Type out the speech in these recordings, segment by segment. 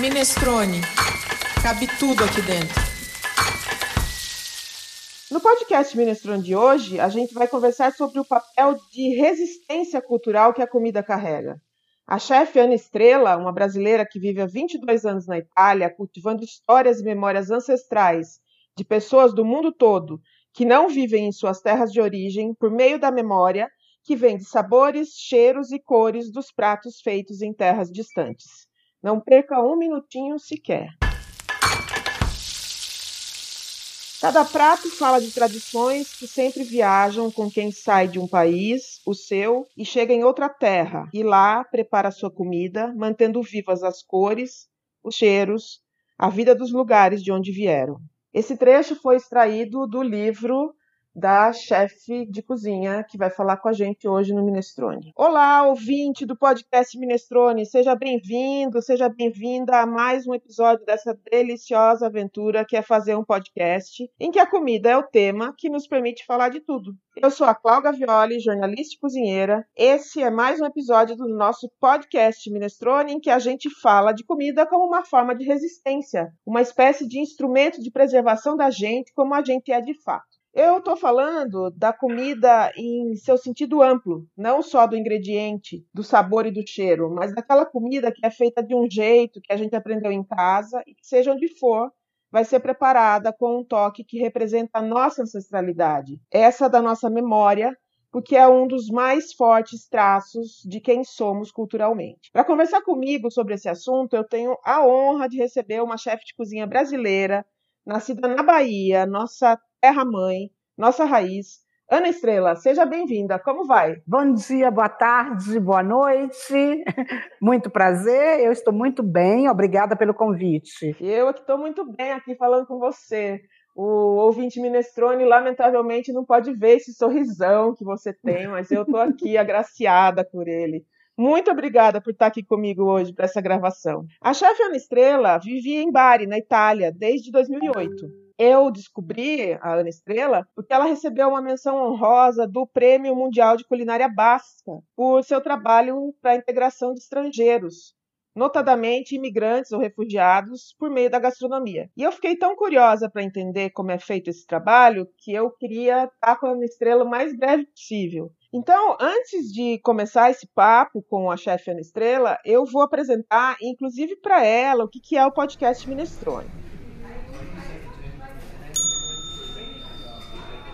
Minestrone. Cabe tudo aqui dentro. No podcast Minestrone de hoje, a gente vai conversar sobre o papel de resistência cultural que a comida carrega. A chefe Ana Estrela, uma brasileira que vive há 22 anos na Itália, cultivando histórias e memórias ancestrais de pessoas do mundo todo que não vivem em suas terras de origem por meio da memória que vem de sabores, cheiros e cores dos pratos feitos em terras distantes. Não perca um minutinho sequer. Cada prato fala de tradições que sempre viajam com quem sai de um país, o seu, e chega em outra terra, e lá prepara sua comida, mantendo vivas as cores, os cheiros, a vida dos lugares de onde vieram. Esse trecho foi extraído do livro da chefe de cozinha que vai falar com a gente hoje no Minestrone. Olá, ouvinte do podcast Minestrone, seja bem-vindo, seja bem-vinda a mais um episódio dessa deliciosa aventura que é fazer um podcast em que a comida é o tema que nos permite falar de tudo. Eu sou a Cláudia Violi, jornalista e cozinheira. Esse é mais um episódio do nosso podcast Minestrone em que a gente fala de comida como uma forma de resistência, uma espécie de instrumento de preservação da gente como a gente é de fato. Eu estou falando da comida em seu sentido amplo, não só do ingrediente, do sabor e do cheiro, mas daquela comida que é feita de um jeito que a gente aprendeu em casa e que, seja onde for, vai ser preparada com um toque que representa a nossa ancestralidade, essa da nossa memória, porque é um dos mais fortes traços de quem somos culturalmente. Para conversar comigo sobre esse assunto, eu tenho a honra de receber uma chefe de cozinha brasileira, nascida na Bahia, nossa terra-mãe, nossa raiz. Ana Estrela, seja bem-vinda. Como vai? Bom dia, boa tarde, boa noite. Muito prazer. Eu estou muito bem. Obrigada pelo convite. Eu é que estou muito bem aqui falando com você. O ouvinte minestrone, lamentavelmente, não pode ver esse sorrisão que você tem, mas eu estou aqui agraciada por ele. Muito obrigada por estar aqui comigo hoje para essa gravação. A chefe Ana Estrela vivia em Bari, na Itália, desde 2008 eu descobri a Ana Estrela porque ela recebeu uma menção honrosa do Prêmio Mundial de Culinária Basca por seu trabalho para a integração de estrangeiros, notadamente imigrantes ou refugiados, por meio da gastronomia. E eu fiquei tão curiosa para entender como é feito esse trabalho que eu queria estar com a Estrela o mais breve possível. Então, antes de começar esse papo com a chefe Ana Estrela, eu vou apresentar, inclusive para ela, o que é o podcast Minestrone.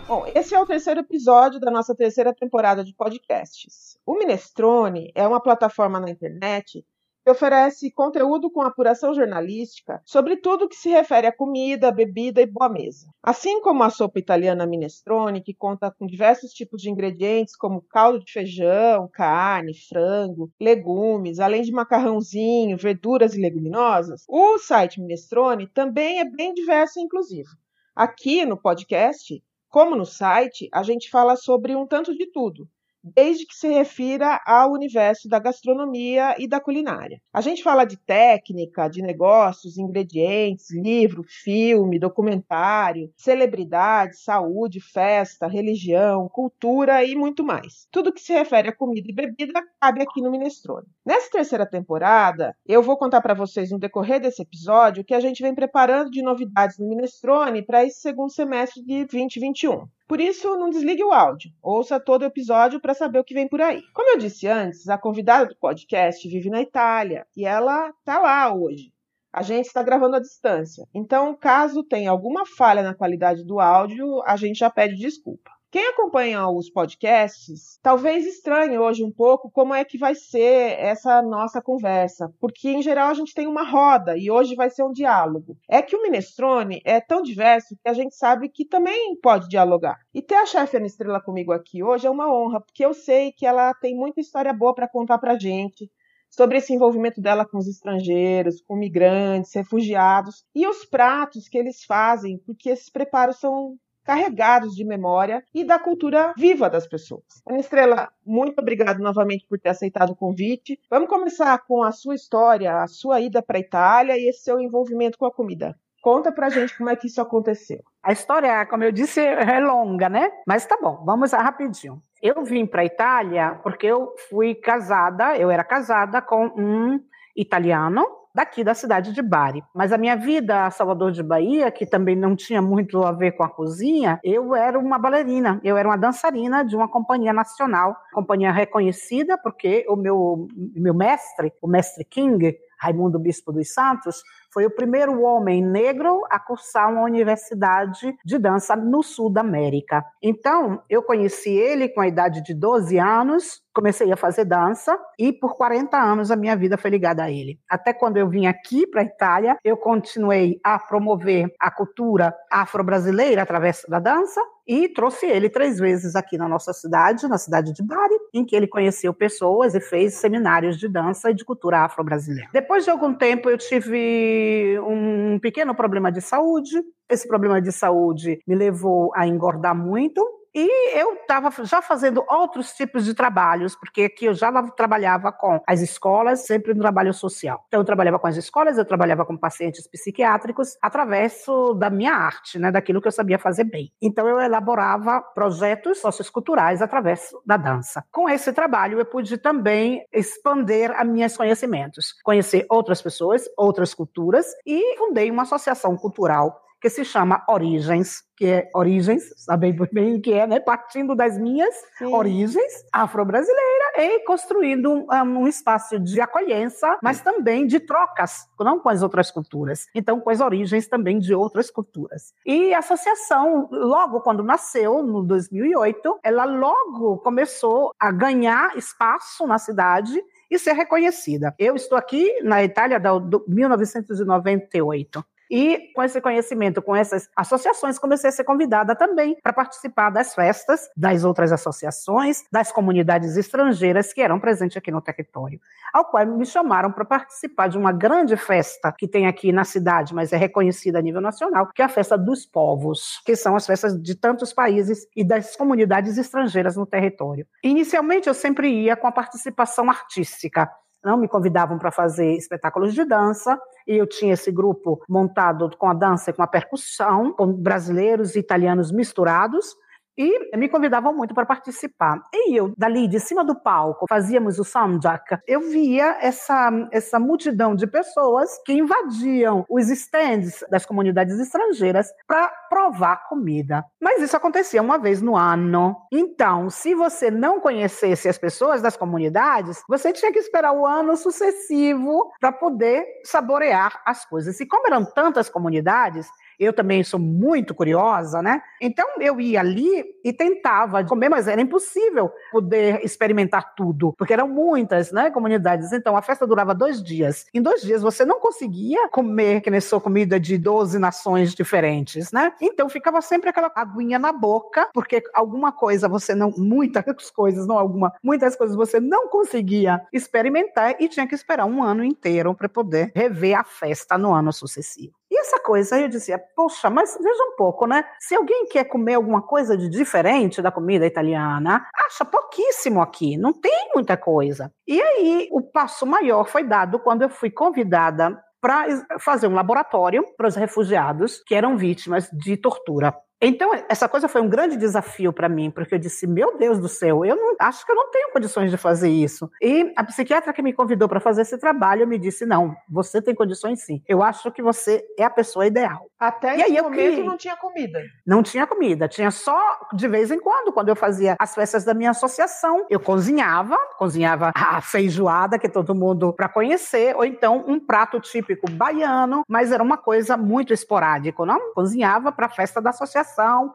Bom, esse é o terceiro episódio da nossa terceira temporada de podcasts. O Minestrone é uma plataforma na internet que oferece conteúdo com apuração jornalística sobre tudo que se refere a comida, bebida e boa mesa. Assim como a sopa italiana minestrone, que conta com diversos tipos de ingredientes como caldo de feijão, carne, frango, legumes, além de macarrãozinho, verduras e leguminosas, o site Minestrone também é bem diverso e inclusivo. Aqui no podcast, como no site, a gente fala sobre um tanto de tudo, desde que se refira ao universo da gastronomia e da culinária. A gente fala de técnica, de negócios, ingredientes, livro, filme, documentário, celebridade, saúde, festa, religião, cultura e muito mais. Tudo que se refere a comida e bebida cabe aqui no Minestrone. Nessa terceira temporada, eu vou contar para vocês no decorrer desse episódio o que a gente vem preparando de novidades no Minestrone para esse segundo semestre de 2021. Por isso, não desligue o áudio. Ouça todo o episódio para saber o que vem por aí. Como eu disse antes, a convidada do podcast vive na Itália e ela está lá hoje. A gente está gravando à distância. Então, caso tenha alguma falha na qualidade do áudio, a gente já pede desculpa. Quem acompanha os podcasts talvez estranhe hoje um pouco como é que vai ser essa nossa conversa, porque em geral a gente tem uma roda e hoje vai ser um diálogo. É que o Minestrone é tão diverso que a gente sabe que também pode dialogar. E ter a chefe Ana Estrela comigo aqui hoje é uma honra, porque eu sei que ela tem muita história boa para contar para gente sobre esse envolvimento dela com os estrangeiros, com migrantes, refugiados e os pratos que eles fazem, porque esses preparos são carregados de memória e da cultura viva das pessoas. Ana Estrela, muito obrigado novamente por ter aceitado o convite. Vamos começar com a sua história, a sua ida para a Itália e esse seu envolvimento com a comida. Conta pra gente como é que isso aconteceu. A história, como eu disse, é longa, né? Mas tá bom, vamos rapidinho. Eu vim para a Itália porque eu fui casada, eu era casada com um italiano daqui da cidade de Bari. Mas a minha vida a Salvador de Bahia, que também não tinha muito a ver com a cozinha, eu era uma bailarina, eu era uma dançarina de uma companhia nacional, companhia reconhecida porque o meu, meu mestre, o mestre King, Raimundo Bispo dos Santos, foi o primeiro homem negro a cursar uma universidade de dança no sul da América. Então, eu conheci ele com a idade de 12 anos, comecei a fazer dança e por 40 anos a minha vida foi ligada a ele. Até quando eu vim aqui para a Itália, eu continuei a promover a cultura afro-brasileira através da dança e trouxe ele três vezes aqui na nossa cidade, na cidade de Bari, em que ele conheceu pessoas e fez seminários de dança e de cultura afro-brasileira. Depois de algum tempo, eu tive um pequeno problema de saúde. Esse problema de saúde me levou a engordar muito e eu estava já fazendo outros tipos de trabalhos, porque aqui eu já trabalhava com as escolas, sempre no trabalho social. Então, eu trabalhava com as escolas, eu trabalhava com pacientes psiquiátricos, através da minha arte, né, daquilo que eu sabia fazer bem. Então, eu elaborava projetos socioculturais através da dança. Com esse trabalho, eu pude também expandir a meus conhecimentos, conhecer outras pessoas, outras culturas, e fundei uma associação cultural que se chama Origens, que é Origens, sabem bem o que é, né? Partindo das minhas Sim. origens afro-brasileiras e construindo um, um, espaço de acolhença, mas também de trocas, não com as outras culturas. Então, com as origens também de outras culturas. E a associação, logo quando nasceu, no 2008, ela logo começou a ganhar espaço na cidade e ser reconhecida. Eu estou aqui na Itália de 1998. E com esse conhecimento, com essas associações, comecei a ser convidada também para participar das festas das outras associações, das comunidades estrangeiras que eram presentes aqui no território, ao qual me chamaram para participar de uma grande festa que tem aqui na cidade, mas é reconhecida a nível nacional, que é a festa dos povos, que são as festas de tantos países e das comunidades estrangeiras no território. Inicialmente eu sempre ia com a participação artística, não me convidavam para fazer espetáculos de dança, e eu tinha esse grupo montado com a dança e com a percussão, com brasileiros e italianos misturados, e me convidavam muito para participar. E eu, dali de cima do palco, fazíamos o soundjack, eu via essa, essa multidão de pessoas que invadiam os stands das comunidades estrangeiras para provar comida. Mas isso acontecia uma vez no ano. Então, se você não conhecesse as pessoas das comunidades, você tinha que esperar o ano sucessivo para poder saborear as coisas. E como eram tantas comunidades, eu também sou muito curiosa, né? Então eu ia ali e tentava comer, mas era impossível poder experimentar tudo, porque eram muitas, né, comunidades. Então a festa durava dois dias. Em dois dias você não conseguia comer que nem sua comida de 12 nações diferentes, né? Então ficava sempre aquela aguinha na boca, porque alguma coisa você não, muitas coisas, não alguma, muitas coisas você não conseguia experimentar e tinha que esperar um ano inteiro para poder rever a festa no ano sucessivo. E essa coisa, aí eu dizia, poxa, mas veja um pouco, né? Se alguém quer comer alguma coisa de diferente da comida italiana, acha pouquíssimo aqui, não tem muita coisa. E aí o passo maior foi dado quando eu fui convidada para fazer um laboratório para os refugiados que eram vítimas de tortura. Então, essa coisa foi um grande desafio para mim, porque eu disse: Meu Deus do céu, eu não, acho que eu não tenho condições de fazer isso. E a psiquiatra que me convidou para fazer esse trabalho me disse: Não, você tem condições sim. Eu acho que você é a pessoa ideal. Até e esse aí momento não tinha comida. Não tinha comida, tinha só de vez em quando, quando eu fazia as festas da minha associação, eu cozinhava, cozinhava a feijoada que todo mundo para conhecer, ou então um prato típico baiano, mas era uma coisa muito esporádica, não? Cozinhava para a festa da associação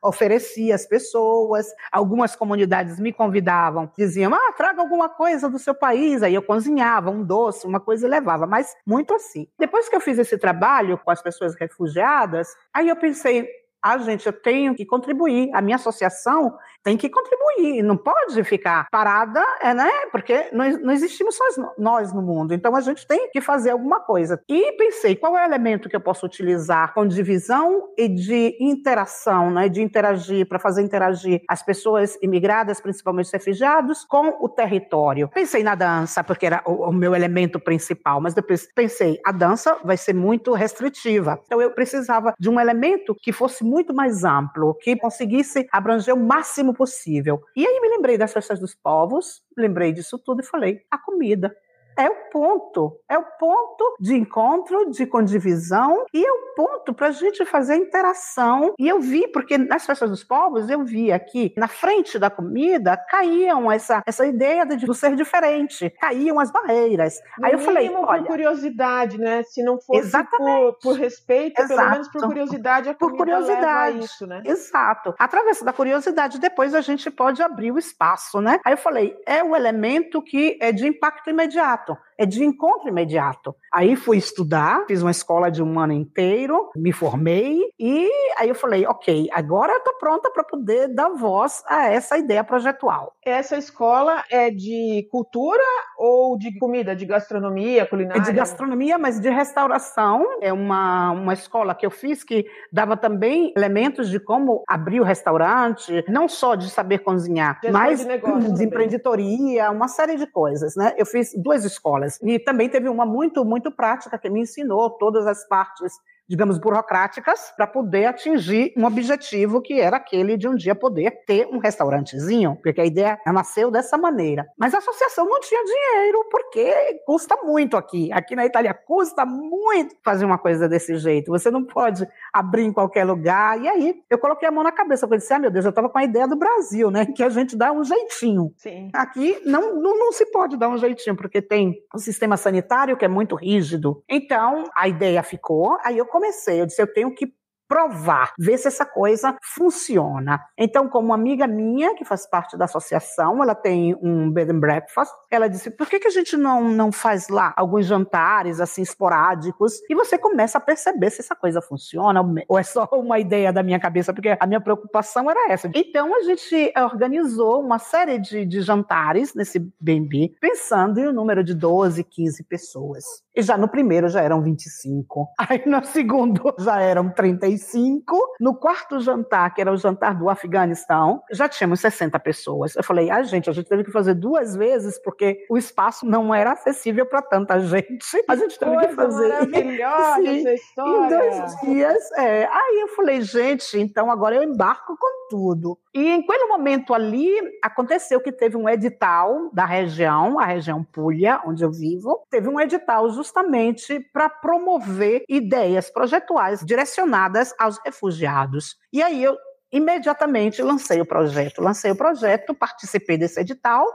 oferecia às pessoas. Algumas comunidades me convidavam, diziam: ah, traga alguma coisa do seu país. Aí eu cozinhava um doce, uma coisa e levava, mas muito assim. Depois que eu fiz esse trabalho com as pessoas refugiadas, aí eu pensei, ah, gente, eu tenho que contribuir. A minha associação tem que contribuir, não pode ficar parada, é, né? Porque não, não existimos só nós no mundo, então a gente tem que fazer alguma coisa. E pensei, qual é o elemento que eu posso utilizar com divisão e de interação, né? De interagir, para fazer interagir as pessoas imigradas, principalmente os refugiados, com o território. Pensei na dança, porque era o, o meu elemento principal, mas depois pensei, a dança vai ser muito restritiva. Então eu precisava de um elemento que fosse muito mais amplo, que conseguisse abranger o máximo possível. E aí me lembrei das festas dos povos, lembrei disso tudo e falei: a comida. É o ponto, é o ponto de encontro, de condivisão e é o ponto para a gente fazer interação. E eu vi, porque nas festas dos povos, eu vi aqui, na frente da comida, caíam essa, essa ideia de do ser diferente, caíam as barreiras. No Aí eu falei, olha, por curiosidade, né? Se não fosse por, por, respeito, Exato. pelo menos por curiosidade, a por curiosidade. isso, né? Exato. Através da curiosidade, depois a gente pode abrir o espaço, né? Aí eu falei, é o elemento que é de impacto imediato é de encontro imediato. Aí fui estudar, fiz uma escola de um ano inteiro, me formei e aí eu falei, ok, agora eu estou pronta para poder dar voz a essa ideia projetual. Essa escola é de cultura ou de comida, de gastronomia, culinária? É de gastronomia, mas de restauração. É uma, uma escola que eu fiz que dava também elementos de como abrir o restaurante, não só de saber cozinhar, Gestão mas de, negócio de empreendedoria, uma série de coisas, né? Eu fiz duas escolas. E também teve uma muito, muito prática que me ensinou todas as partes digamos, burocráticas para poder atingir um objetivo que era aquele de um dia poder ter um restaurantezinho, porque a ideia nasceu dessa maneira. Mas a associação não tinha dinheiro, porque custa muito aqui. Aqui na Itália custa muito fazer uma coisa desse jeito. Você não pode abrir em qualquer lugar. E aí eu coloquei a mão na cabeça, eu disse, ah, meu Deus, eu estava com a ideia do Brasil, né? Que a gente dá um jeitinho. Sim. Aqui não, não, não se pode dar um jeitinho, porque tem um sistema sanitário que é muito rígido. Então, a ideia ficou, aí eu comecei, eu disse, eu tenho que provar, ver se essa coisa funciona. Então, como uma amiga minha, que faz parte da associação, ela tem um bed and breakfast, ela disse, por que, que a gente não, não faz lá alguns jantares, assim, esporádicos, e você começa a perceber se essa coisa funciona, ou é só uma ideia da minha cabeça, porque a minha preocupação era essa. Então, a gente organizou uma série de, de jantares nesse B&B, pensando em um número de 12, 15 pessoas. E já no primeiro já eram 25. Aí no segundo já eram 35. No quarto jantar, que era o jantar do Afeganistão, já tínhamos 60 pessoas. Eu falei, ah, gente, a gente teve que fazer duas vezes porque o espaço não era acessível para tanta gente. A gente teve Coisa que fazer. Maravilhosa Sim, essa história. Em dois dias. É. Aí eu falei, gente, então agora eu embarco com tudo. E em aquele momento ali, aconteceu que teve um edital da região, a região Puglia, onde eu vivo, teve um edital justamente para promover ideias projetuais direcionadas aos refugiados. E aí eu imediatamente lancei o projeto. Lancei o projeto, participei desse edital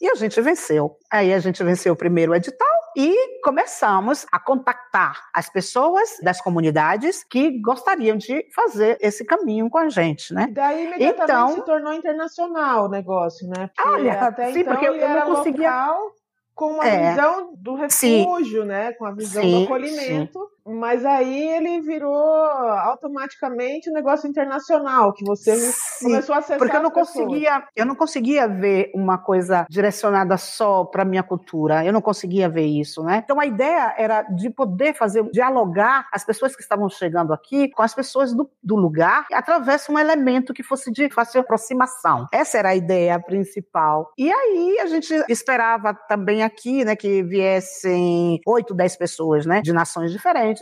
e a gente venceu. Aí a gente venceu o primeiro edital e começamos a contactar as pessoas das comunidades que gostariam de fazer esse caminho com a gente, né? Daí imediatamente então, se tornou internacional o negócio, né? Porque olha, até sim, então porque eu, eu não conseguia local, com uma é, visão do refúgio, sim, né? Com a visão sim, do acolhimento. Sim. Mas aí ele virou automaticamente um negócio internacional, que você Sim, começou a acessar Porque eu não conseguia, eu não conseguia ver uma coisa direcionada só para minha cultura. Eu não conseguia ver isso, né? Então a ideia era de poder fazer dialogar as pessoas que estavam chegando aqui com as pessoas do, do lugar através de um elemento que fosse de fácil aproximação. Essa era a ideia principal. E aí a gente esperava também aqui, né, que viessem oito, dez pessoas, né, de nações diferentes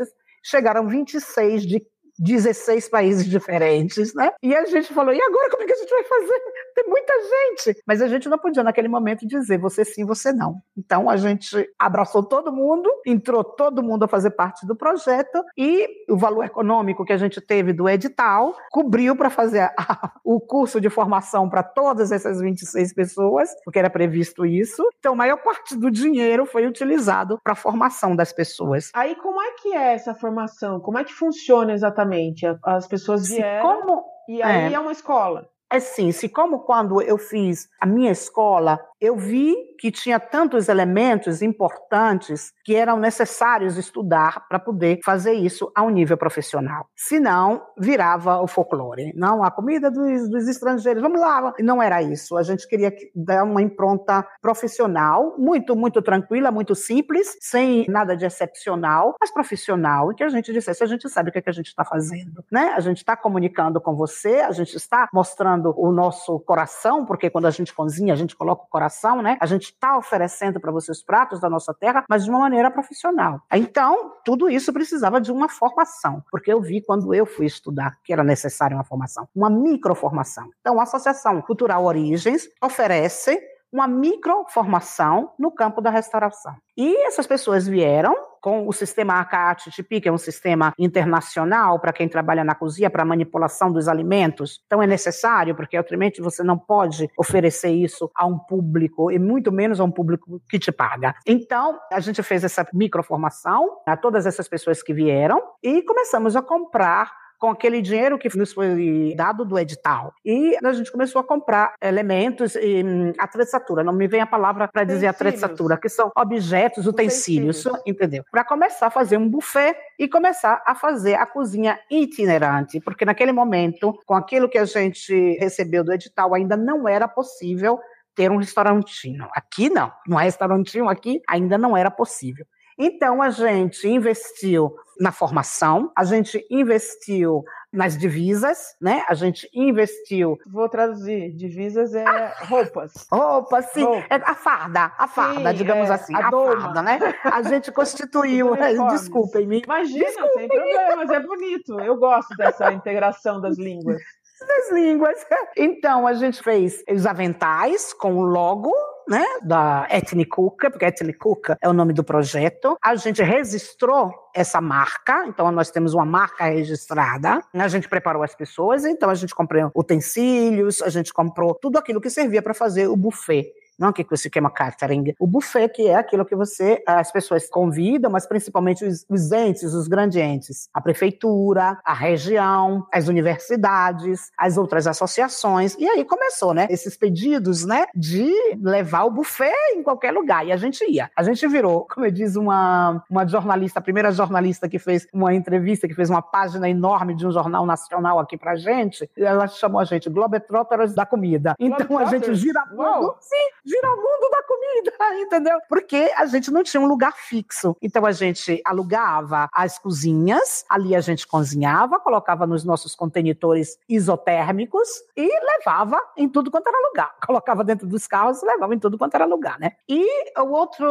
chegaram 26 de 16 países diferentes, né? E a gente falou, e agora como é que a gente vai fazer? Tem muita gente. Mas a gente não podia, naquele momento, dizer você sim, você não. Então a gente abraçou todo mundo, entrou todo mundo a fazer parte do projeto e o valor econômico que a gente teve do edital cobriu para fazer a, o curso de formação para todas essas 26 pessoas, porque era previsto isso. Então a maior parte do dinheiro foi utilizado para a formação das pessoas. Aí como é que é essa formação? Como é que funciona exatamente? exatamente. As pessoas vieram como, e aí é, é uma escola. É sim, se como quando eu fiz a minha escola, eu vi que tinha tantos elementos importantes que eram necessários estudar para poder fazer isso a um nível profissional. Senão, virava o folclore. Não, a comida dos, dos estrangeiros, vamos lá. Não era isso. A gente queria dar uma impronta profissional, muito, muito tranquila, muito simples, sem nada de excepcional, mas profissional, e que a gente dissesse, a gente sabe o que, é que a gente está fazendo. Né? A gente está comunicando com você, a gente está mostrando o nosso coração, porque quando a gente cozinha, a gente coloca o coração alimentação, né? A gente está oferecendo para você os pratos da nossa terra, mas de uma maneira profissional. Então, tudo isso precisava de uma formação, porque eu vi quando eu fui estudar que era necessária uma formação, uma microformação. Então, a Associação Cultural Origens oferece uma microformação no campo da restauração. E essas pessoas vieram com o sistema ACAT-TP, que é um sistema internacional para quem trabalha na cozinha, para manipulação dos alimentos. Então é necessário, porque altamente você não pode oferecer isso a um público, e muito menos a um público que te paga. Então, a gente fez essa microformação a todas essas pessoas que vieram e começamos a comprar com aquele dinheiro que nos foi dado do edital. E a gente começou a comprar elementos e hum, atrezatura, não me vem a palavra para dizer atrezatura, que são objetos, utensílios, utensílios. entendeu? Para começar a fazer um buffet e começar a fazer a cozinha itinerante, porque naquele momento, com aquilo que a gente recebeu do edital, ainda não era possível ter um restaurantinho. Aqui não, um restaurantinho aqui ainda não era possível. Então a gente investiu na formação, a gente investiu nas divisas, né? A gente investiu. Vou traduzir. Divisas é roupas. Roupas, sim. É a farda, a farda, sim, digamos é, assim, a, a farda, né? A gente constituiu. Desculpem-me. Imagina, Desculpem sem problemas, é bonito. Eu gosto dessa integração das línguas. Das línguas. Então, a gente fez os aventais com o logo né, da Etnicuca, porque Etnicuca é o nome do projeto. A gente registrou essa marca, então nós temos uma marca registrada. A gente preparou as pessoas, então a gente comprou utensílios, a gente comprou tudo aquilo que servia para fazer o buffet não que se chama catering, o buffet, que é aquilo que você, as pessoas convidam, mas principalmente os, os entes, os grandes entes, a prefeitura, a região, as universidades, as outras associações, e aí começou, né, esses pedidos, né, de levar o buffet em qualquer lugar, e a gente ia. A gente virou, como diz uma, uma jornalista, a primeira jornalista que fez uma entrevista, que fez uma página enorme de um jornal nacional aqui pra gente, ela chamou a gente Globetrotters da comida. Então a gente gira mundo, sim, gira o mundo da comida, entendeu? Porque a gente não tinha um lugar fixo. Então a gente alugava as cozinhas, ali a gente cozinhava, colocava nos nossos contenitores isotérmicos e levava em tudo quanto era lugar. Colocava dentro dos carros e levava em tudo quanto era lugar, né? E o outro,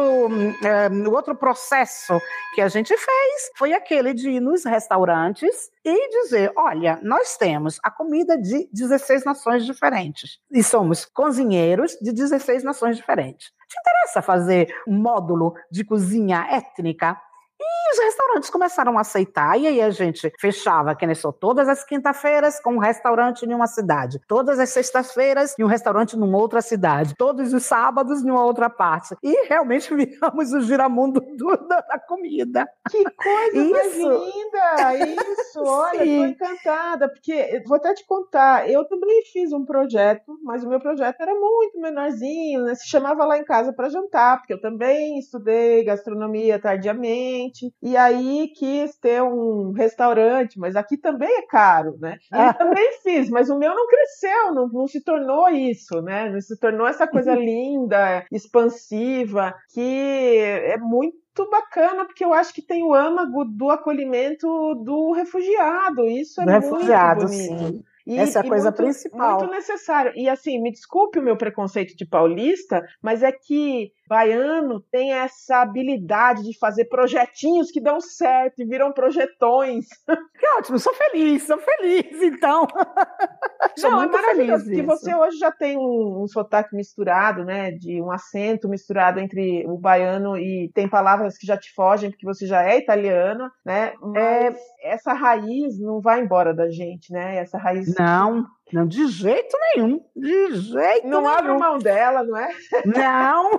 é, o outro processo que a gente fez foi aquele de ir nos restaurantes e dizer: olha, nós temos a comida de 16 nações diferentes e somos cozinheiros de 16 nações diferentes. Te interessa fazer módulo de cozinha étnica? E os restaurantes começaram a aceitar, e aí a gente fechava, que nem só todas as quinta-feiras com um restaurante em uma cidade, todas as sextas-feiras em um restaurante numa outra cidade, todos os sábados em uma outra parte. E realmente viramos o giramundo do, da, comida. Que coisa isso. mais linda! Isso, olha, estou encantada, porque vou até te contar, eu também fiz um projeto, mas o meu projeto era muito menorzinho, né? se chamava lá em casa para jantar, porque eu também estudei gastronomia tardiamente e aí quis ter um restaurante, mas aqui também é caro, né? E ah. também fiz, mas o meu não cresceu, não, não se tornou isso, né? Não se tornou essa coisa linda, expansiva, que é muito muito bacana, porque eu acho que tem o âmago do acolhimento do refugiado. Isso é do muito refugiado, bonito. Sim. E, Essa é a coisa muito, principal. Muito necessário. E assim, me desculpe o meu preconceito de paulista, mas é que baiano tem essa habilidade de fazer projetinhos que dão certo e viram projetões. Que ótimo, sou feliz, sou feliz, então. sou Não, é muito é maravilhoso, feliz. Porque você hoje já tem um, um sotaque misturado, né? De um acento misturado entre o baiano e tem palavras que já te fogem, porque você já é italiana, né? Mas é... essa raiz não vai embora da gente, né? Essa raiz. Não. Não, de jeito nenhum. De jeito não nenhum. Não abre mão dela, não é? Não.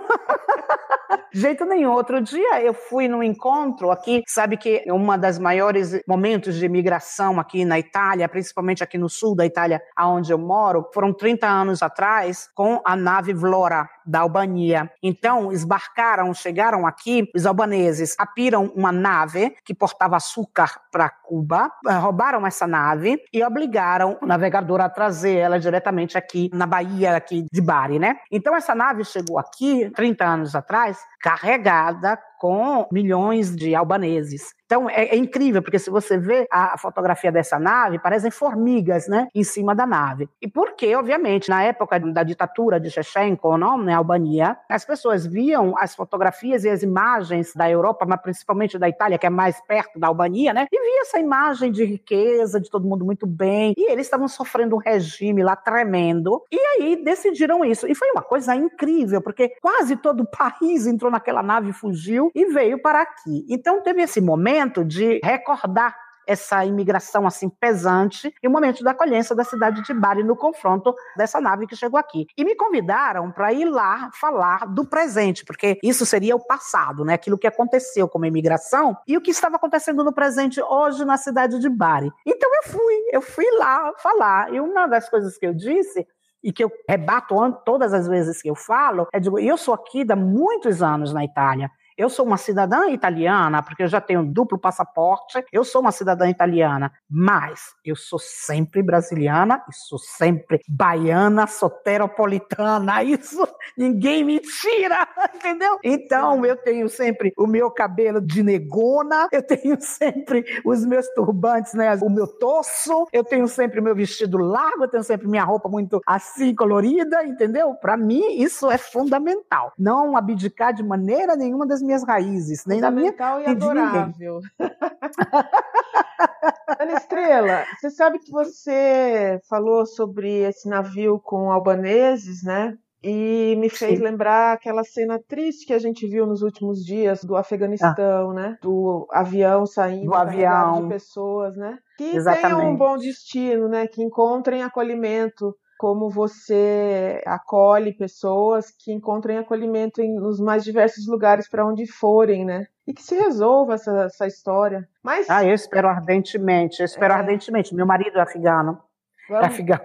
de jeito nenhum. Outro dia eu fui num encontro aqui, sabe que é uma das maiores momentos de imigração aqui na Itália, principalmente aqui no sul da Itália, aonde eu moro, foram 30 anos atrás, com a nave Vlora da Albania. Então, esbarcaram, chegaram aqui, os albaneses apiram uma nave que portava açúcar para Cuba, roubaram essa nave e obrigaram o navegador a trazer ela diretamente aqui na Bahia aqui de Bari, né? Então essa nave chegou aqui 30 anos atrás carregada com milhões de albaneses. Então é, é, incrível, porque se você vê a fotografia dessa nave, parecem formigas, né, em cima da nave. E porque, obviamente, na época da ditadura de Shevchenko, não, na Albania, as pessoas viam as fotografias e as imagens da Europa, mas principalmente da Itália, que é mais perto da Albania, né, e via essa imagem de riqueza, de todo mundo muito bem, e eles estavam sofrendo um regime lá tremendo, e aí decidiram isso. E foi uma coisa incrível, porque quase todo o país entrou naquela nave, fugiu e veio para aqui. Então teve esse momento momento de recordar essa imigração assim pesante e o momento da acolhência da cidade de Bari no confronto dessa nave que chegou aqui. E me convidaram para ir lá falar do presente, porque isso seria o passado, né? Aquilo que aconteceu como imigração e o que estava acontecendo no presente hoje na cidade de Bari. Então eu fui, eu fui lá falar. E uma das coisas que eu disse e que eu rebato todas as vezes que eu falo, é digo, eu sou aqui há muitos anos na Itália. Eu sou uma cidadã italiana, porque eu já tenho duplo passaporte, eu sou uma cidadã italiana, mas eu sou sempre brasiliana e sou sempre baiana, soteropolitana. Isso ninguém me tira, entendeu? Então eu tenho sempre o meu cabelo de negona, eu tenho sempre os meus turbantes, né? O meu torso, eu tenho sempre o meu vestido largo, eu tenho sempre minha roupa muito assim colorida, entendeu? Para mim isso é fundamental. Não abdicar de maneira nenhuma das minhas raízes, nem na minha e adorável. Ana Estrela, você sabe que você falou sobre esse navio com albaneses, né? E me fez Sim. lembrar aquela cena triste que a gente viu nos últimos dias do Afeganistão, ah. né? Do avião saindo do avião. de pessoas, né? Que Exatamente. tenham um bom destino, né? Que encontrem acolhimento como você acolhe pessoas que encontrem acolhimento em, nos mais diversos lugares para onde forem, né? E que se resolva essa, essa história. Mas... Ah, eu espero ardentemente, eu espero é... ardentemente. Meu marido é afegano. Vamos... É afegão.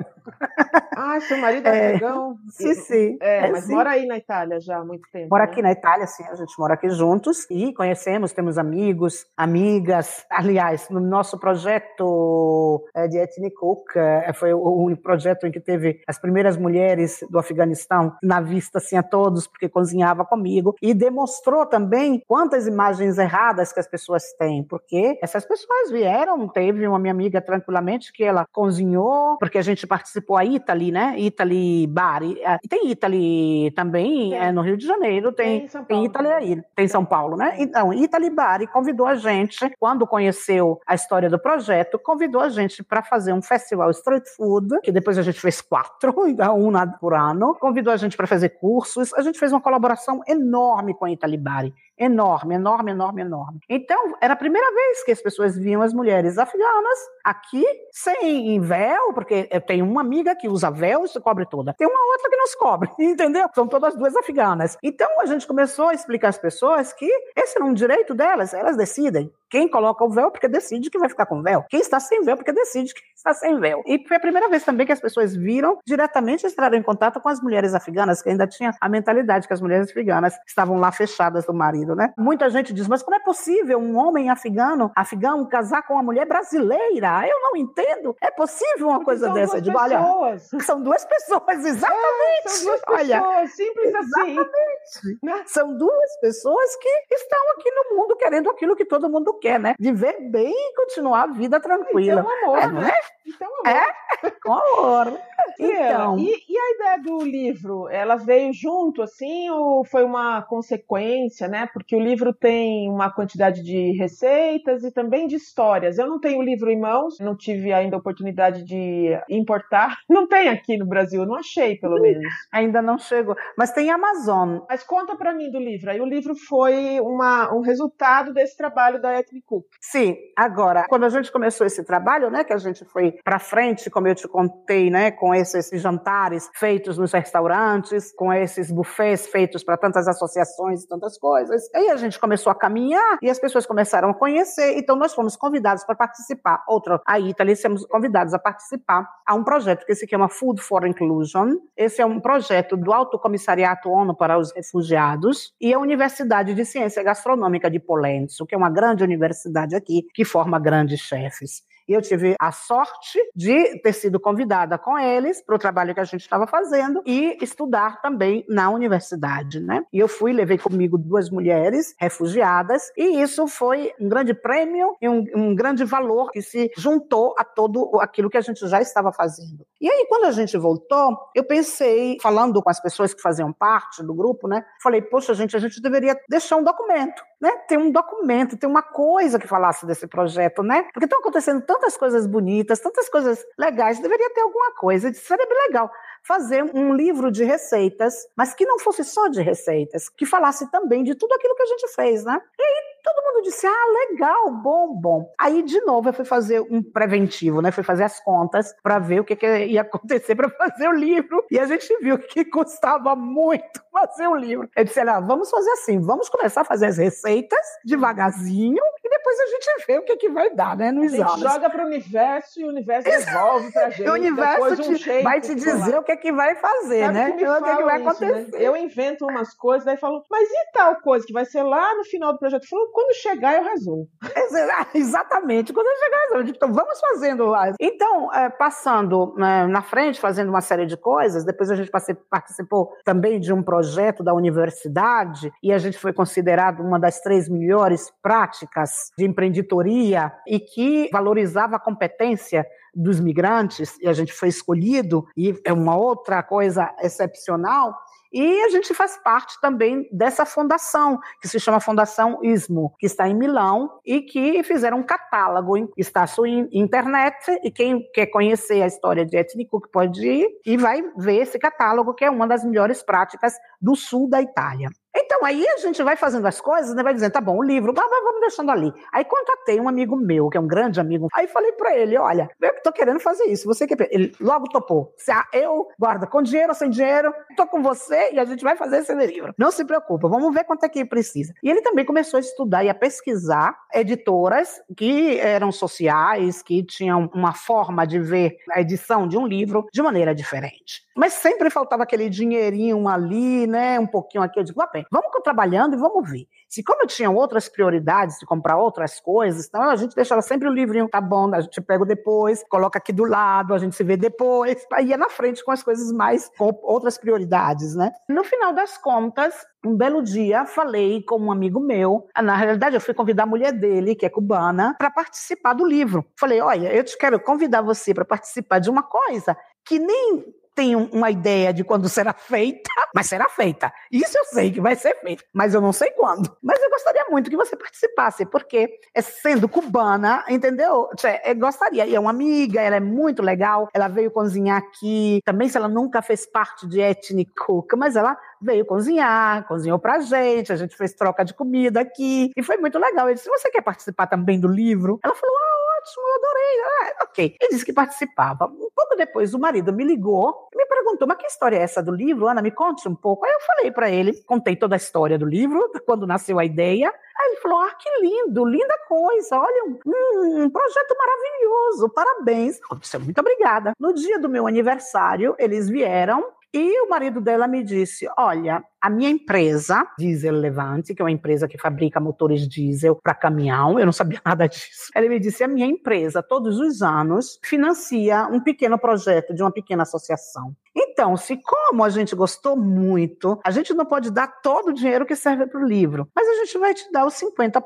Ah, seu marido é, é afegão? Sim, sim. É, é mas sim. mora aí na Itália já há muito tempo. Mora né? aqui na Itália, sim. A gente mora aqui juntos e conhecemos, temos amigos, amigas. Aliás, no nosso projeto é, de Ethnic Cook, é, foi o, projeto em que teve as primeiras mulheres do Afeganistão na vista, assim, a todos, porque cozinhava comigo. E demonstrou também quantas imagens erradas que as pessoas têm, porque essas pessoas vieram, teve uma minha amiga tranquilamente que ela cozinhou, porque a gente participou a Italy, né? Italy Bari. É, tem Italy também é, no Rio de Janeiro, tem, tem, tem Italy aí, tem São Paulo, né? Então, Italy Bari convidou a gente, quando conheceu a história do projeto, convidou a gente para fazer um festival street food, que depois a gente fez quatro, um por ano. Convidou a gente para fazer cursos. A gente fez uma colaboração enorme com a Italy Bari enorme, enorme, enorme, enorme. Então, era a primeira vez que as pessoas viam as mulheres afeganas aqui sem véu, porque eu tenho uma amiga que usa véu e se cobre toda. Tem uma outra que não se cobre, entendeu? São todas duas afeganas. Então, a gente começou a explicar às pessoas que esse era um direito delas, elas decidem. Quem coloca o véu porque decide que vai ficar com véu. Quem está sem véu porque decide que está sem véu. E foi a primeira vez também que as pessoas viram diretamente entraram em contato com as mulheres afeganas, que ainda tinha a mentalidade que as mulheres afeganas estavam lá fechadas do marido, né? Muita gente diz, mas como é possível um homem afegano, afegão casar com uma mulher brasileira? Eu não entendo. É possível uma Porque coisa são dessa? Duas de, olha, são duas pessoas, exatamente. É, são duas olha, pessoas, simples assim. exatamente. assim. Né? São duas pessoas que estão aqui no mundo querendo aquilo que todo mundo quer, né? Viver bem e continuar a vida tranquila. Então, amor, é, né? Então, amor. É, com amor. Então, e, a ideia do livro, ela veio junto assim ou foi uma consequência, né? Porque o livro tem uma quantidade de receitas e também de histórias. Eu não tenho o livro em mãos, não tive ainda a oportunidade de importar. Não tem aqui no Brasil, não achei, pelo menos. Ainda não chegou, mas tem Amazon. Mas conta para mim do livro. Aí o livro foi uma, um resultado desse trabalho da Ethnic Cook. Sim, agora, quando a gente começou esse trabalho, né, que a gente foi para frente, como eu te contei, né, com esses jantares feitos nos restaurantes, com esses buffets feitos para tantas associações e tantas coisas. Aí a gente começou a caminhar e as pessoas começaram a conhecer, então nós fomos convidados para participar. Outro, a Italy, fomos convidados a participar a um projeto que se chama Food for Inclusion. Esse é um projeto do Alto Comissariato ONU para os Refugiados e a Universidade de Ciência Gastronômica de Polenzo, que é uma grande universidade aqui que forma grandes chefes. E eu tive a sorte de ter sido convidada com eles para o trabalho que a gente estava fazendo e estudar também na universidade, né? E eu fui, levei comigo duas mulheres refugiadas e isso foi um grande prêmio e um, um grande valor que se juntou a todo aquilo que a gente já estava fazendo. E aí, quando a gente voltou, eu pensei, falando com as pessoas que faziam parte do grupo, né? Falei, poxa, gente, a gente deveria deixar um documento, né? Ter um documento, ter uma coisa que falasse desse projeto, né? Porque estão acontecendo tantas coisas bonitas, tantas coisas legais, deveria ter alguma coisa. Seria bem legal fazer um livro de receitas, mas que não fosse só de receitas, que falasse também de tudo aquilo que a gente fez, né? E aí todo mundo disse: ah, legal, bom, bom. Aí, de novo, eu fui fazer um preventivo, né? Fui fazer as contas para ver o que, que ia acontecer para fazer o livro. E a gente viu que custava muito fazer o livro. Eu disse: olha, vamos fazer assim, vamos começar a fazer as receitas devagarzinho e depois a gente vê o que, que vai dar, né? Nos a gente joga para o universo e o universo devolve para gente. O universo um te, vai te dizer o que, que vai fazer, Sabe né? Que o que, que vai isso, né? acontecer. Eu invento umas coisas, daí falo, mas e tal coisa que vai ser lá no final do projeto? Falou, quando chegar eu resumo. Exatamente, quando chegar eu resumo. Então vamos fazendo. Então, é, passando né, na frente, fazendo uma série de coisas, depois a gente participou também de um projeto da universidade e a gente foi considerado uma das três melhores práticas de empreendedoria e que valorizava a competência dos migrantes, e a gente foi escolhido, e é uma outra coisa excepcional, e a gente faz parte também dessa fundação, que se chama Fundação ISMO, que está em Milão e que fizeram um catálogo, está sua internet, e quem quer conhecer a história de Ethnic Cook pode ir e vai ver esse catálogo, que é uma das melhores práticas do sul da Itália. Então, aí a gente vai fazendo as coisas, né? Vai dizendo, tá bom, o livro, vamos deixando ali. Aí contatei um amigo meu, que é um grande amigo. Aí falei para ele, olha, eu tô querendo fazer isso, você quer... Ele logo topou. Se eu, guarda, com dinheiro ou sem dinheiro, tô com você e a gente vai fazer esse livro. Não se preocupa, vamos ver quanto é que precisa. E ele também começou a estudar e a pesquisar editoras que eram sociais, que tinham uma forma de ver a edição de um livro de maneira diferente. Mas sempre faltava aquele dinheirinho ali, né? Um pouquinho aqui. Eu digo, bem, vamos trabalhando e vamos ver. Se como eu tinha outras prioridades de comprar outras coisas, então a gente deixava sempre o livrinho, tá bom, a gente pega depois, coloca aqui do lado, a gente se vê depois, ia na frente com as coisas mais, com outras prioridades, né? No final das contas, um belo dia, falei com um amigo meu. Na realidade, eu fui convidar a mulher dele, que é cubana, para participar do livro. Falei: olha, eu te quero convidar você para participar de uma coisa que nem tenho uma ideia de quando será feita, mas será feita. Isso eu sei que vai ser feito, mas eu não sei quando. Mas eu gostaria muito que você participasse, porque é sendo cubana, entendeu? Eu gostaria. E é uma amiga, ela é muito legal, ela veio cozinhar aqui. Também, se ela nunca fez parte de Ethnic Cook, mas ela veio cozinhar, cozinhou pra gente, a gente fez troca de comida aqui, e foi muito legal. Ele disse: Você quer participar também do livro? Ela falou: Ah, ótimo, eu adorei. Ah, ok. Ele disse que participava. Um pouco depois, o marido me ligou e me perguntou: Mas que história é essa do livro? Ana, me conte um pouco. Aí eu falei para ele, contei toda a história do livro, quando nasceu a ideia. Aí ele falou: Ah, que lindo, linda coisa. Olha, um, um projeto maravilhoso, parabéns. Muito obrigada. No dia do meu aniversário, eles vieram e o marido dela me disse: Olha, a minha empresa, Diesel Levante, que é uma empresa que fabrica motores diesel para caminhão, eu não sabia nada disso. Ele me disse: a minha empresa, todos os anos, financia um pequeno projeto de uma pequena associação. Então, se como a gente gostou muito, a gente não pode dar todo o dinheiro que serve para o livro, mas a gente vai te dar os 50%.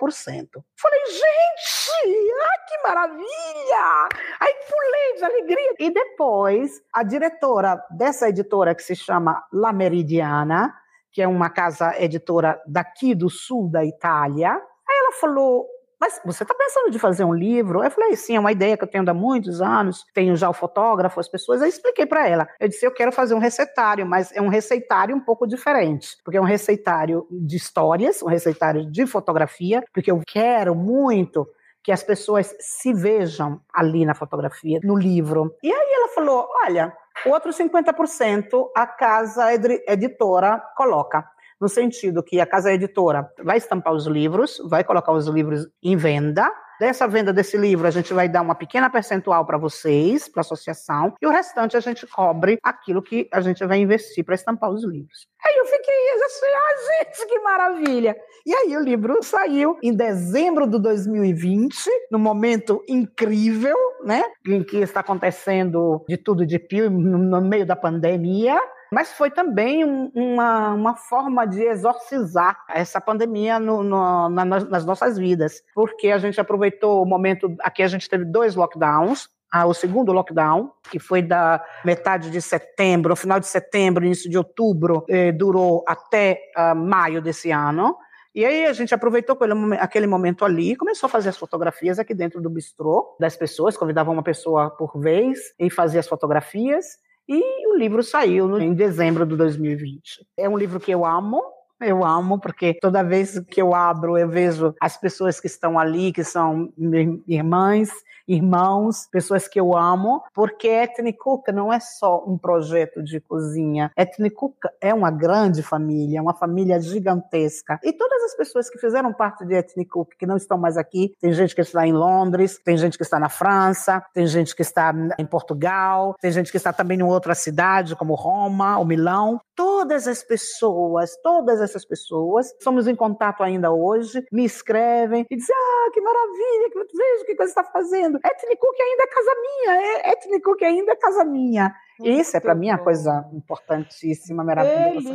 Falei, gente, que maravilha! Aí pulei de alegria. E depois, a diretora dessa editora, que se chama La Meridiana, que é uma casa editora daqui do sul da Itália. Aí ela falou: mas você está pensando de fazer um livro? Eu falei, sim, é uma ideia que eu tenho há muitos anos, tenho já o fotógrafo, as pessoas. Aí expliquei para ela. Eu disse, eu quero fazer um receitário, mas é um receitário um pouco diferente, porque é um receitário de histórias, um receitário de fotografia, porque eu quero muito que as pessoas se vejam ali na fotografia, no livro. E aí ela falou, olha, outro 50% a casa editora coloca. No sentido que a casa editora vai estampar os livros, vai colocar os livros em venda, Dessa venda desse livro, a gente vai dar uma pequena percentual para vocês, para a associação, e o restante a gente cobre aquilo que a gente vai investir para estampar os livros. Aí eu fiquei assim, ah, gente, que maravilha! E aí o livro saiu em dezembro de 2020, no momento incrível, né? Em que está acontecendo de tudo de pio no meio da pandemia mas foi também um, uma, uma forma de exorcizar essa pandemia no, no, na, nas nossas vidas, porque a gente aproveitou o momento, aqui a gente teve dois lockdowns, ah, o segundo lockdown, que foi da metade de setembro, final de setembro, início de outubro, eh, durou até uh, maio desse ano. E aí a gente aproveitou aquele momento ali e começou a fazer as fotografias aqui dentro do bistrô das pessoas, convidava uma pessoa por vez e fazia as fotografias. E o livro saiu em dezembro de 2020. É um livro que eu amo, eu amo, porque toda vez que eu abro, eu vejo as pessoas que estão ali, que são irmãs, irmãos, pessoas que eu amo, porque Ethnic Cook não é só um projeto de cozinha. Ethnic Cook é uma grande família, uma família gigantesca. E todas as pessoas que fizeram parte de Ethnic Cook, que não estão mais aqui, tem gente que está em Londres, tem gente que está na França, tem gente que está em Portugal, tem gente que está também em outra cidade, como Roma ou Milão. Todas as pessoas, todas essas pessoas, somos em contato ainda hoje, me escrevem e dizem: Ah, que maravilha, que vejo que você está fazendo. Étnico que ainda é casa minha, é étnico que ainda é casa minha. Isso é para mim a coisa importantíssima, maravilhosa.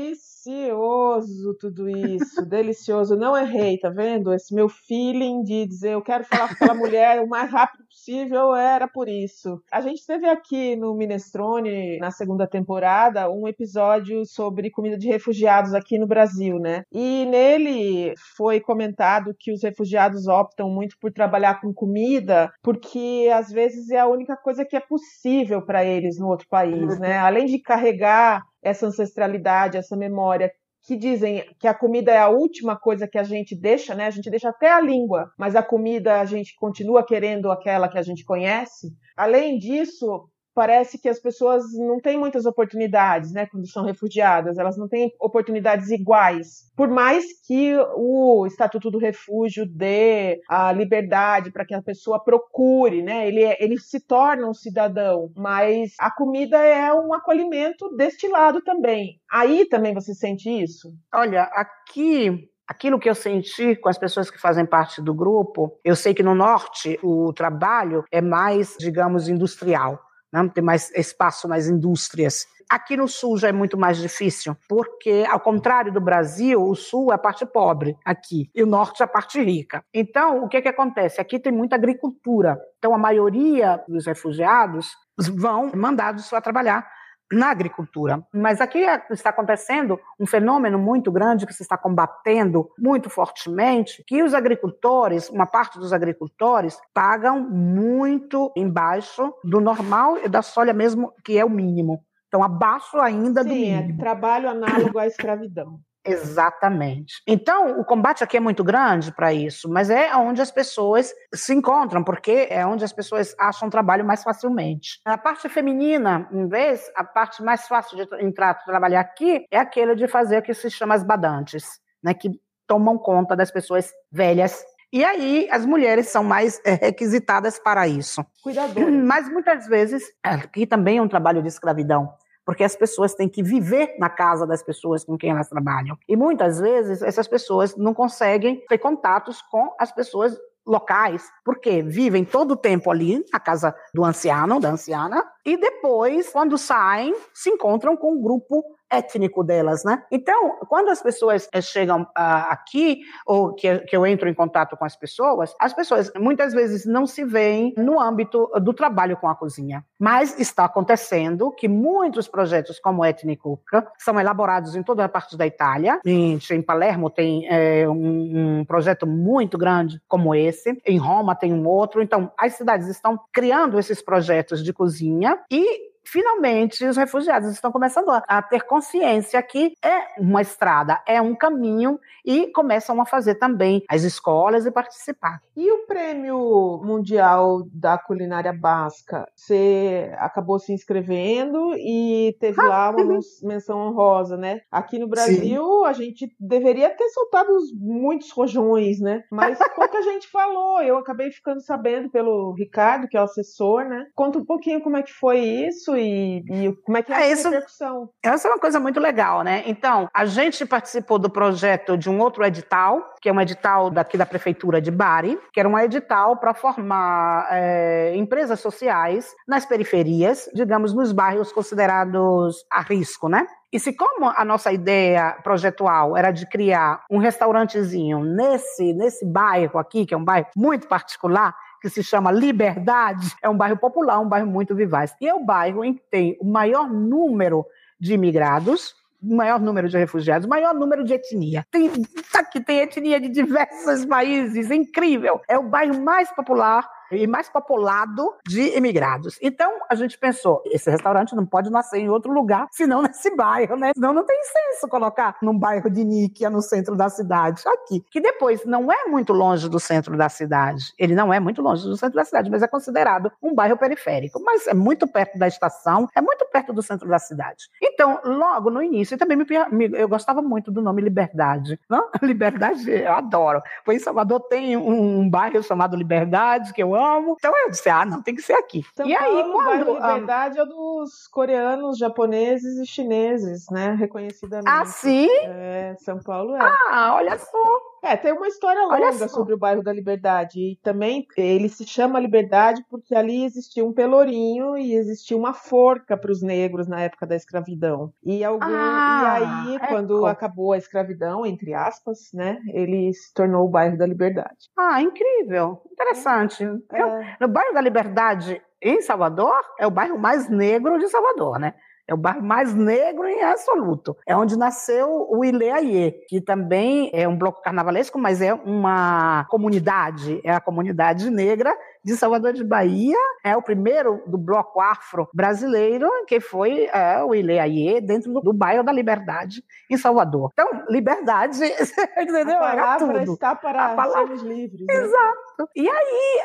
Delicioso tudo isso, delicioso. Não errei, tá vendo? Esse meu feeling de dizer eu quero falar com aquela mulher o mais rápido possível era por isso. A gente teve aqui no Minestrone, na segunda temporada, um episódio sobre comida de refugiados aqui no Brasil, né? E nele foi comentado que os refugiados optam muito por trabalhar com comida, porque às vezes é a única coisa que é possível para eles no outro país, né? Além de carregar essa ancestralidade, essa memória que dizem que a comida é a última coisa que a gente deixa, né? A gente deixa até a língua, mas a comida a gente continua querendo aquela que a gente conhece. Além disso, parece que as pessoas não têm muitas oportunidades, né, quando são refugiadas, elas não têm oportunidades iguais. Por mais que o Estatuto do Refúgio dê a liberdade para que a pessoa procure, né, ele, é, ele se torna um cidadão, mas a comida é um acolhimento deste lado também. Aí também você sente isso? Olha, aqui Aquilo que eu senti com as pessoas que fazem parte do grupo, eu sei que no norte o trabalho é mais, digamos, industrial né? tem mais espaço nas indústrias. Aqui no Sul já é muito mais difícil, porque, ao contrário do Brasil, o Sul é a parte pobre aqui e o Norte é a parte rica. Então, o que, que acontece? Aqui tem muita agricultura. Então, a maioria dos refugiados vão mandados para trabalhar na agricultura. Mas aqui é, está acontecendo um fenômeno muito grande que se está combatendo muito fortemente, que os agricultores, uma parte dos agricultores, pagam muito embaixo do normal e da soja mesmo, que é o mínimo. Então, abaixo ainda Sim, do mínimo. É trabalho análogo à escravidão. Exatamente. Então, o combate aqui é muito grande para isso, mas é onde as pessoas se encontram, porque é onde as pessoas acham trabalho mais facilmente. A parte feminina, em vez, a parte mais fácil de entrar trabalhar aqui é aquela de fazer o que se chama as badantes, né, que tomam conta das pessoas velhas e aí as mulheres são mais é, requisitadas para isso. Cuidador. Mas muitas vezes aqui também é um trabalho de escravidão porque as pessoas têm que viver na casa das pessoas com quem elas trabalham. E muitas vezes essas pessoas não conseguem ter contatos com as pessoas locais, porque vivem todo o tempo ali na casa do anciano, da anciana, e depois, quando saem, se encontram com um grupo étnico delas, né? Então, quando as pessoas eh, chegam uh, aqui, ou que, que eu entro em contato com as pessoas, as pessoas muitas vezes não se veem no âmbito do trabalho com a cozinha. Mas está acontecendo que muitos projetos como Etnico são elaborados em toda a parte da Itália. Em, em Palermo tem é, um, um projeto muito grande como esse, em Roma tem um outro. Então, as cidades estão criando esses projetos de cozinha e finalmente os refugiados estão começando a ter consciência que é uma estrada, é um caminho e começam a fazer também as escolas e participar. E o prêmio mundial da culinária basca, você acabou se inscrevendo e teve ah, lá uma uhum. menção honrosa, né? Aqui no Brasil Sim. a gente deveria ter soltado muitos rojões, né? Mas pouca gente falou. Eu acabei ficando sabendo pelo Ricardo, que é o assessor, né? Conta um pouquinho como é que foi isso e, e como é que é, é a isso, repercussão. Essa é uma coisa muito legal, né? Então, a gente participou do projeto de um outro edital, que é um edital daqui da prefeitura de Bari, que era um edital para formar é, empresas sociais nas periferias, digamos, nos bairros considerados a risco, né? E se como a nossa ideia projetual era de criar um restaurantezinho nesse nesse bairro aqui, que é um bairro muito particular, que se chama Liberdade, é um bairro popular, um bairro muito vivaz. E é o bairro em que tem o maior número de imigrados, o maior número de refugiados, o maior número de etnia. Tem, aqui tem etnia de diversos países, incrível. É o bairro mais popular e mais populado de imigrados. Então, a gente pensou, esse restaurante não pode nascer em outro lugar, senão nesse bairro, né? Senão não tem senso colocar num bairro de Níquia, no centro da cidade, aqui. Que depois não é muito longe do centro da cidade. Ele não é muito longe do centro da cidade, mas é considerado um bairro periférico. Mas é muito perto da estação, é muito perto do centro da cidade. Então, logo no início, também me, me, eu gostava muito do nome Liberdade. Não? Liberdade, eu adoro. Pois em Salvador tem um, um bairro chamado Liberdade, que eu amo. Então eu disse, ah, não, tem que ser aqui. São e aí, quando. A liberdade é dos coreanos, japoneses e chineses, né? Reconhecidamente. Ah, sim? É, São Paulo é. Ah, olha só. É, tem uma história longa sobre o bairro da Liberdade. E também ele se chama Liberdade porque ali existia um pelourinho e existia uma forca para os negros na época da escravidão. E, algum, ah, e aí, é quando acabou a escravidão, entre aspas, né, ele se tornou o bairro da Liberdade. Ah, incrível. Interessante. É. Eu, no bairro da Liberdade, em Salvador, é o bairro mais negro de Salvador, né? É o bairro mais negro em absoluto. É onde nasceu o Ileaie, que também é um bloco carnavalesco, mas é uma comunidade, é a comunidade negra de Salvador de Bahia, é o primeiro do bloco afro brasileiro, que foi é, o Ileaie, dentro do, do, bairro da Liberdade, em Salvador. Então, liberdade, entendeu? A palavra está para a palavra... sermos livres. Né? Exato. E aí,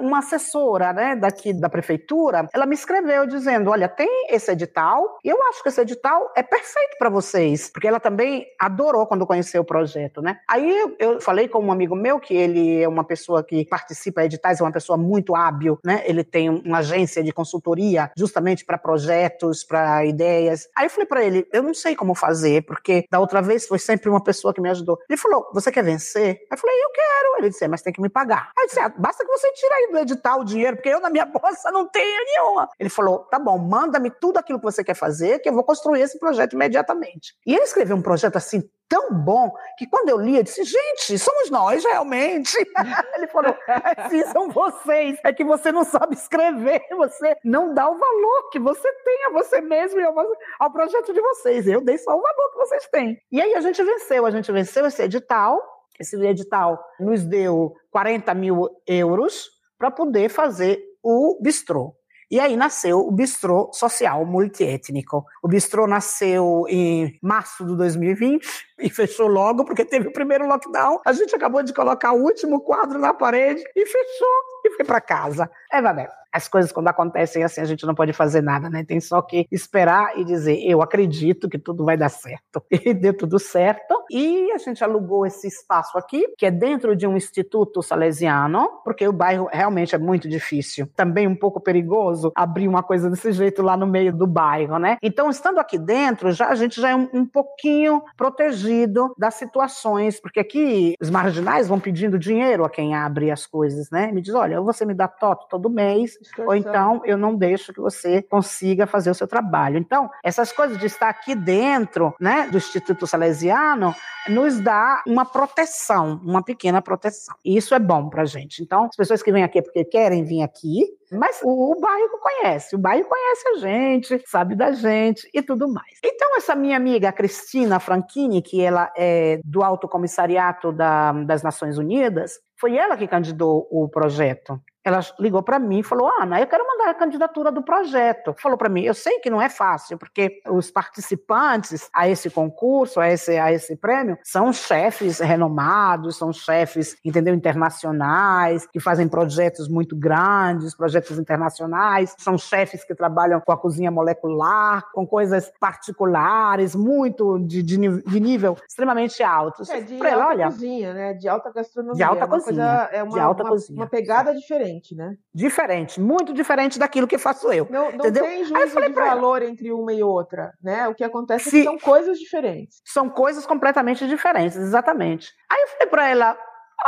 uma assessora né, daqui da prefeitura, ela me escreveu dizendo, olha, tem esse edital, e eu acho que esse edital é perfeito para vocês, porque ela também adorou quando conheceu o projeto, né? Aí eu, eu falei com um amigo meu, que ele é uma pessoa que participa de editais, é uma pessoa muito hábil, né? Ele tem uma agência de consultoria justamente para projetos, para ideias. Aí eu falei para ele, eu não sei como fazer, porque da outra vez foi sempre uma pessoa que me ajudou. Ele falou, você quer vencer? Aí eu falei, eu quero. Ele disse, é, mas tem que me pagar. Aí eu disse, ah, basta que você tire aí do edital o dinheiro, porque eu na minha bolsa não tenho nenhuma. Ele falou, tá bom, manda-me tudo aquilo que você quer fazer, que eu vou construir esse projeto imediatamente. E ele escreveu um projeto assim tão bom que quando eu li, eu disse, gente, somos nós realmente. Ele falou, é, são vocês. É que você não sabe escrever, você não dá o valor que você tem a você mesmo e ao, ao projeto de vocês. Eu dei só o valor que vocês têm. E aí a gente venceu, a gente venceu esse edital. Esse edital nos deu 40 mil euros para poder fazer o bistrô. E aí nasceu o Bistrô Social Multiétnico. O Bistrô nasceu em março de 2020 e fechou logo porque teve o primeiro lockdown. A gente acabou de colocar o último quadro na parede e fechou e foi para casa. É, Valéria as coisas quando acontecem assim, a gente não pode fazer nada, né? Tem só que esperar e dizer, eu acredito que tudo vai dar certo. E deu tudo certo. E a gente alugou esse espaço aqui, que é dentro de um instituto salesiano, porque o bairro realmente é muito difícil. Também um pouco perigoso abrir uma coisa desse jeito lá no meio do bairro, né? Então, estando aqui dentro, já a gente já é um, um pouquinho protegido das situações, porque aqui os marginais vão pedindo dinheiro a quem abre as coisas, né? Me diz, olha, você me dá toto todo mês, ou então eu não deixo que você consiga fazer o seu trabalho. Então, essas coisas de estar aqui dentro né, do Instituto Salesiano nos dá uma proteção, uma pequena proteção. E isso é bom para a gente. Então, as pessoas que vêm aqui é porque querem vir aqui, mas o, o bairro conhece, o bairro conhece a gente, sabe da gente e tudo mais. Então, essa minha amiga Cristina Franchini, que ela é do Alto Comissariato da, das Nações Unidas, foi ela que candidou o projeto. Ela ligou para mim e falou: Ana, eu quero mandar a candidatura do projeto. Falou para mim: eu sei que não é fácil, porque os participantes a esse concurso, a esse, a esse prêmio, são chefes renomados, são chefes, entendeu, internacionais, que fazem projetos muito grandes, projetos internacionais, são chefes que trabalham com a cozinha molecular, com coisas particulares, muito de, de, de nível extremamente alto. É, de alta olha, cozinha, né? De alta gastronomia. De alta é cozinha. Coisa, é uma, de alta uma, cozinha. uma pegada diferente, né? Diferente, muito diferente daquilo que faço eu. Não, não tem juízo de valor ela. entre uma e outra, né? O que acontece Se, é que são coisas diferentes. São coisas completamente diferentes, exatamente. Aí eu falei para ela,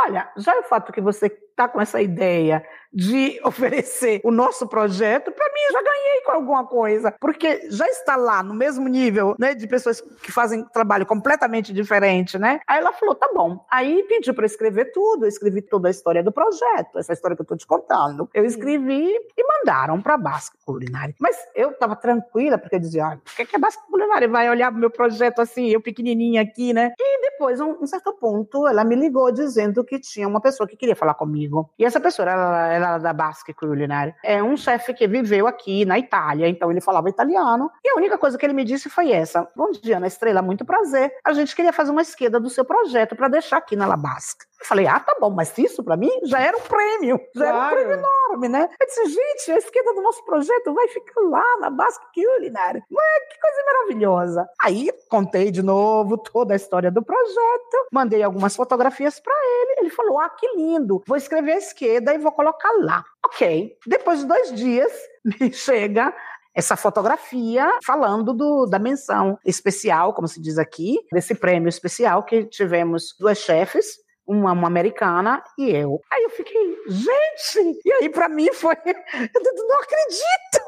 olha, já é o fato que você está com essa ideia de oferecer o nosso projeto, para mim já ganhei com alguma coisa, porque já está lá no mesmo nível, né, de pessoas que fazem trabalho completamente diferente, né? Aí ela falou, tá bom. Aí pediu para escrever tudo, eu escrevi toda a história do projeto, essa história que eu estou te contando. Eu escrevi e mandaram para a Basca Culinária. Mas eu estava tranquila, porque eu dizia, ah, por que, que a Basca Culinária vai olhar o meu projeto assim, eu pequenininha aqui, né? E depois, um, um certo ponto, ela me ligou dizendo que tinha uma pessoa que queria falar comigo. E essa pessoa, era da Basque Culinária. É um chefe que viveu aqui na Itália, então ele falava italiano. E a única coisa que ele me disse foi essa: Bom dia, Ana Estrela, muito prazer. A gente queria fazer uma esquerda do seu projeto para deixar aqui na La Basque. Eu falei, ah, tá bom, mas isso para mim já era um prêmio, já claro. era um prêmio enorme, né? Eu disse, gente, a esquerda do nosso projeto vai ficar lá na Basque Culinária. Ué, que coisa maravilhosa. Aí contei de novo toda a história do projeto, mandei algumas fotografias para ele. Ele falou, ah, que lindo, vou escrever a esquerda e vou colocar lá. Ok. Depois de dois dias, me chega essa fotografia falando do, da menção especial, como se diz aqui, desse prêmio especial que tivemos duas chefes, uma, uma, americana e eu. Aí eu fiquei, gente! E aí para mim foi, eu não acredito!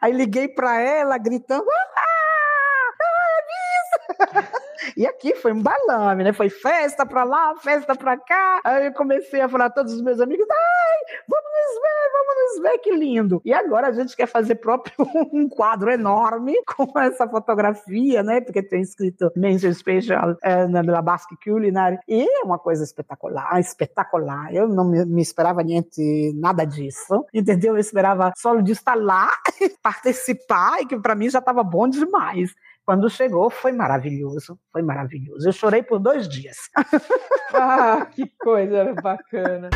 Aí liguei para ela gritando, ah, e aqui foi um balame, né? Foi festa pra lá, festa pra cá. Aí eu comecei a falar a todos os meus amigos: ai, vamos nos ver, vamos nos ver, que lindo. E agora a gente quer fazer próprio um quadro enorme com essa fotografia, né? Porque tem escrito Mention Special é, na Basque Culinary. E é uma coisa espetacular, espetacular. Eu não me, me esperava niente, nada disso, entendeu? Eu esperava só de estar lá, participar, e que para mim já estava bom demais. Quando chegou, foi maravilhoso, foi maravilhoso. Eu chorei por dois dias. ah, que coisa bacana.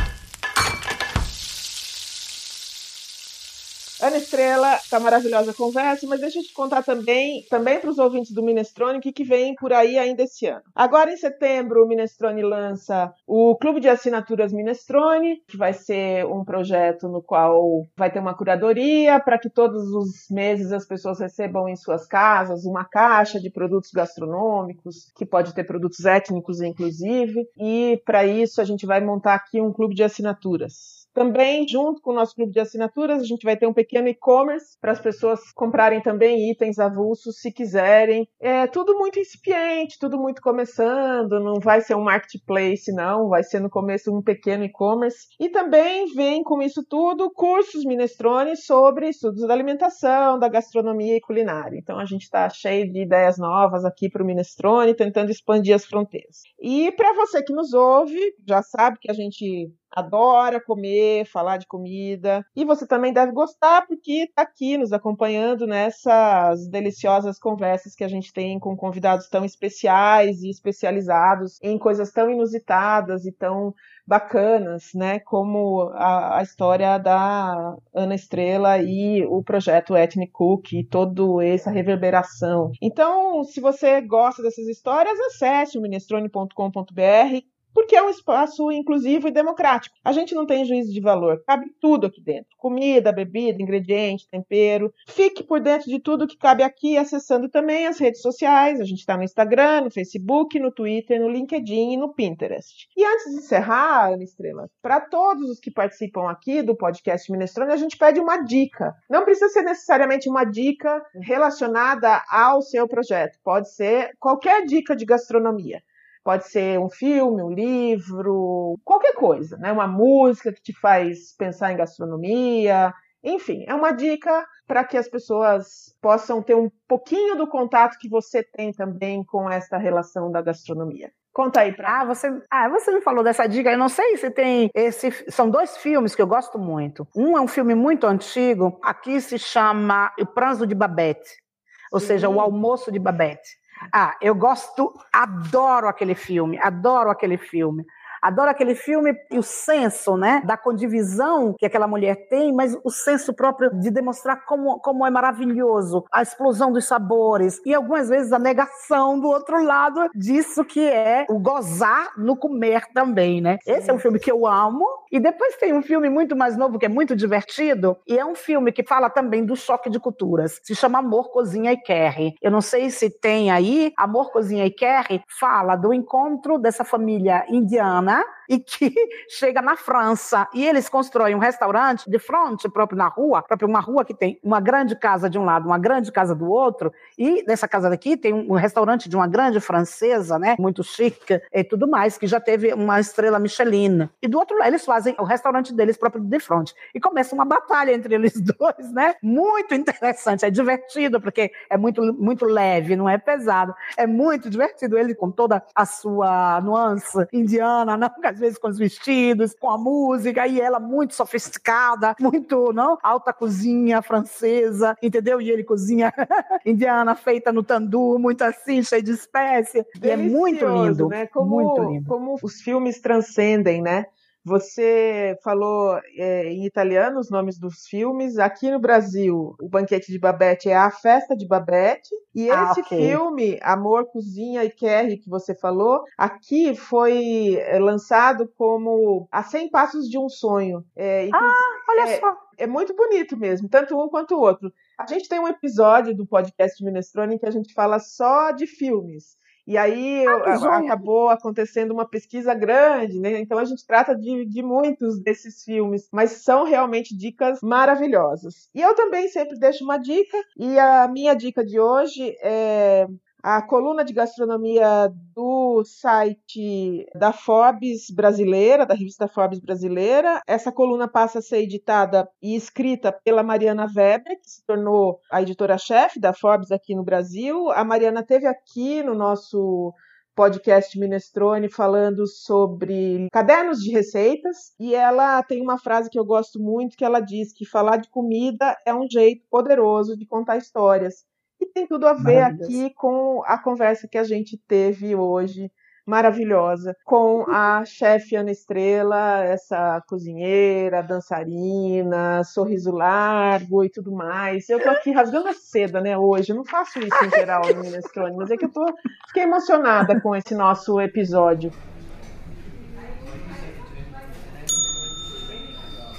Ana Estrela, tá maravilhosa a conversa, mas deixa eu te contar também, também para os ouvintes do Minestrone, o que, que vem por aí ainda esse ano. Agora, em setembro, o Minestrone lança o Clube de Assinaturas Minestrone, que vai ser um projeto no qual vai ter uma curadoria para que todos os meses as pessoas recebam em suas casas uma caixa de produtos gastronômicos, que pode ter produtos étnicos, inclusive, e para isso a gente vai montar aqui um clube de assinaturas. Também, junto com o nosso clube de assinaturas, a gente vai ter um pequeno e-commerce para as pessoas comprarem também itens avulsos se quiserem. É tudo muito incipiente, tudo muito começando, não vai ser um marketplace, não, vai ser no começo um pequeno e-commerce. E também vem com isso tudo cursos minestrone sobre estudos da alimentação, da gastronomia e culinária. Então a gente está cheio de ideias novas aqui para o minestrone, tentando expandir as fronteiras. E para você que nos ouve, já sabe que a gente adora comer, falar de comida. E você também deve gostar porque está aqui nos acompanhando nessas deliciosas conversas que a gente tem com convidados tão especiais e especializados em coisas tão inusitadas e tão bacanas, né, como a, a, história da Ana Estrela e o projeto Ethnic Cook e toda essa reverberação. Então, se você gosta dessas histórias, acesse o minestrone.com.br, porque é um espaço inclusivo e democrático. A gente não tem juízo de valor, cabe tudo aqui dentro: comida, bebida, ingrediente, tempero. Fique por dentro de tudo que cabe aqui, acessando também as redes sociais. A gente está no Instagram, no Facebook, no Twitter, no LinkedIn e no Pinterest. E antes de encerrar, Ana Estrela, para todos os que participam aqui do podcast Minestrone, a gente pede uma dica. Não precisa ser necessariamente uma dica relacionada ao seu projeto, pode ser qualquer dica de gastronomia. Pode ser um filme, um livro, qualquer coisa, né? Uma música que te faz pensar em gastronomia. Enfim, é uma dica para que as pessoas possam ter um pouquinho do contato que você tem também com essa relação da gastronomia. Conta aí pra Ah, você, ah, você me falou dessa dica. Eu não sei se tem esse. São dois filmes que eu gosto muito. Um é um filme muito antigo. Aqui se chama O Pranzo de Babette, ou Sim. seja, O Almoço de Babette. Ah, eu gosto, adoro aquele filme, adoro aquele filme. Adoro aquele filme e o senso, né, da condivisão que aquela mulher tem, mas o senso próprio de demonstrar como, como é maravilhoso, a explosão dos sabores e algumas vezes a negação do outro lado disso que é o gozar no comer também, né? Esse é um filme que eu amo. E depois tem um filme muito mais novo que é muito divertido e é um filme que fala também do choque de culturas. Se chama Amor, Cozinha e Kerry. Eu não sei se tem aí. Amor, Cozinha e Kerry fala do encontro dessa família indiana e que chega na França e eles constroem um restaurante de frente próprio na rua, próprio uma rua que tem uma grande casa de um lado, uma grande casa do outro. E nessa casa daqui tem um restaurante de uma grande francesa, né, muito chique e tudo mais que já teve uma estrela Michelin. E do outro lado eles fazem o restaurante deles próprio de frente e começa uma batalha entre eles dois, né? Muito interessante, é divertido porque é muito muito leve, não é pesado, é muito divertido ele com toda a sua nuance indiana, não? às vezes com os vestidos, com a música, e ela muito sofisticada, muito, não? Alta cozinha francesa, entendeu? E ele cozinha indiana feita no tandu, muito assim, cheio de espécie. E é muito lindo, né? Como, muito lindo. como os filmes transcendem, né? Você falou é, em italiano os nomes dos filmes. Aqui no Brasil, o Banquete de Babette é A Festa de Babette. E Ah, esse ok. filme, Amor, Cozinha e Kerry, que você falou, aqui foi é, lançado como A 100 Passos de um Sonho. É, inclusive, Olha é, só. é muito bonito mesmo, tanto um quanto o outro. A gente tem um episódio do podcast Minestrone que a gente fala só de filmes. E aí eu- que a- joia. acabou acontecendo uma pesquisa grande, né? Então a gente trata de, de muitos desses filmes, mas são realmente dicas maravilhosas. E eu também sempre deixo uma dica, e a minha dica de hoje é a coluna de gastronomia do site da Forbes brasileira, da revista Forbes brasileira. Essa coluna passa a ser editada e escrita pela Mariana Weber, que se tornou a editora-chefe da Forbes aqui no Brasil. A Mariana teve aqui no nosso podcast Minestrone falando sobre cadernos de receitas e ela tem uma frase que eu gosto muito que ela diz que falar de comida é um jeito poderoso de contar histórias. E tem tudo a ver aqui com a conversa que a gente teve hoje, maravilhosa, com a chefe Ana Estrela, essa cozinheira, dançarina, sorriso largo e tudo mais. Eu tô aqui rasgando a seda, né, hoje. Eu não faço isso em geral no Minestrone, mas é que eu tô, fiquei emocionada com esse nosso episódio.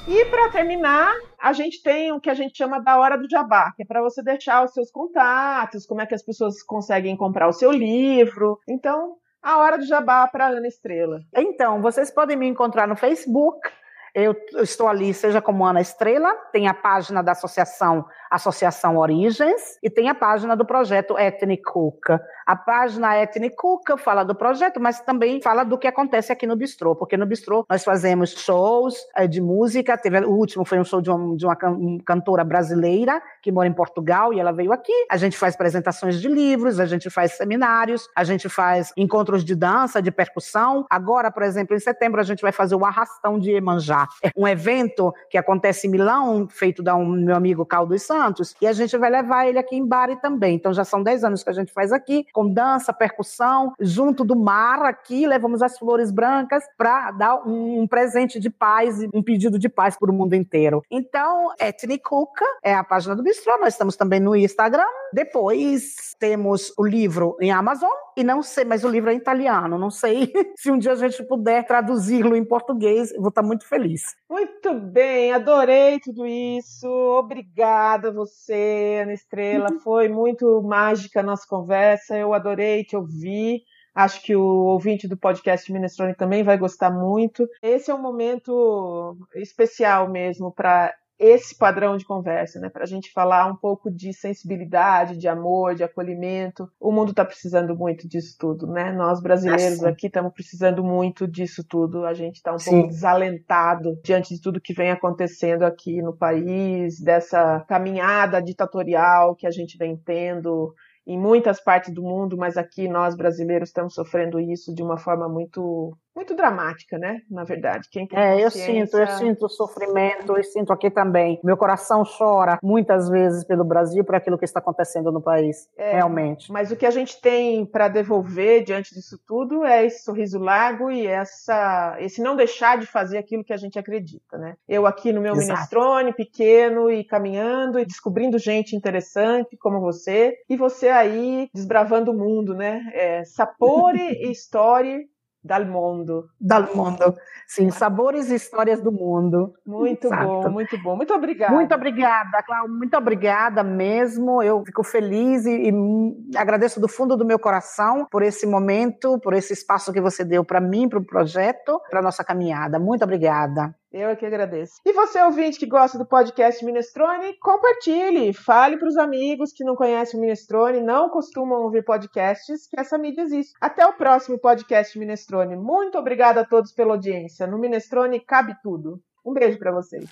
E para terminar, a gente tem o que a gente chama da hora do jabá, que é para você deixar os seus contatos, como é que as pessoas conseguem comprar o seu livro. Então, a hora do jabá para Ana Estrela. Então, vocês podem me encontrar no Facebook. Eu estou ali, seja como Ana Estrela, tem a página da associação Associação Origens e tem a página do projeto Ethnic Cook. A página Ethnic Cook fala do projeto, mas também fala do que acontece aqui no Bistrô, porque no Bistrô nós fazemos shows eh, de música. Teve, o último foi um show de uma, de uma can- um cantora brasileira que mora em Portugal e ela veio aqui. A gente faz apresentações de livros, a gente faz seminários, a gente faz encontros de dança, de percussão. Agora, por exemplo, em setembro a gente vai fazer o Arrastão de Iemanjá. É um evento que acontece em Milão, feito da um meu amigo Caldo Santos, e a gente vai levar ele aqui em Bari também. Então já são 10 anos que a gente faz aqui, com dança, percussão, junto do mar aqui, levamos as flores brancas para dar um, um presente de paz, e um pedido de paz para o mundo inteiro. Então, Ethnic Cook é a página do Bistrô, nós estamos também no Instagram. Depois temos o livro em Amazon, e não sei, mas o livro é italiano, não sei se um dia a gente puder traduzi-lo em português, vou estar muito feliz. Muito bem, adorei tudo isso. Obrigada a você, Ana Estrela. Foi muito mágica a nossa conversa. Eu adorei te ouvir. Acho que o ouvinte do podcast Minestrone também vai gostar muito. Esse é um momento especial mesmo para esse padrão de conversa, né? Para a gente falar um pouco de sensibilidade, de amor, de acolhimento. O mundo está precisando muito disso tudo, né? Nós brasileiros sim. aqui estamos precisando muito disso tudo. A gente está um Sim. pouco desalentado diante de tudo que vem acontecendo aqui no país, dessa caminhada ditatorial que a gente vem tendo em muitas partes do mundo, mas aqui nós brasileiros estamos sofrendo isso de uma forma muito muito dramática, né? Na verdade, quem tem É, eu sinto, eu sinto o sofrimento, eu sinto aqui também. Meu coração chora muitas vezes pelo Brasil por aquilo que está acontecendo no país, é, realmente. Mas o que a gente tem para devolver diante disso tudo é esse sorriso largo e essa esse não deixar de fazer aquilo que a gente acredita, né? Eu aqui no meu Exato. minestrone, pequeno e caminhando e descobrindo gente interessante como você, e você aí desbravando o mundo, né? É, sapore e story Dal mundo. Dal mundo. Sim, sabores e histórias do mundo. Muito Exato. bom, muito bom. Muito obrigada. Muito obrigada, Cláudia. Muito obrigada mesmo. Eu fico feliz e, e, agradeço do fundo do meu coração por esse momento, por esse espaço que você deu para mim, para o projeto, para nossa caminhada. Muito obrigada. Eu é que agradeço. E você, ouvinte que gosta do podcast Minestrone, compartilhe, fale para os amigos que não conhecem o Minestrone, não costumam ouvir podcasts, que essa mídia existe. Até o próximo podcast Minestrone. Muito obrigada a todos pela audiência. No Minestrone cabe tudo. Um beijo para vocês.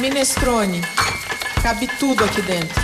Minestrone, cabe tudo aqui dentro.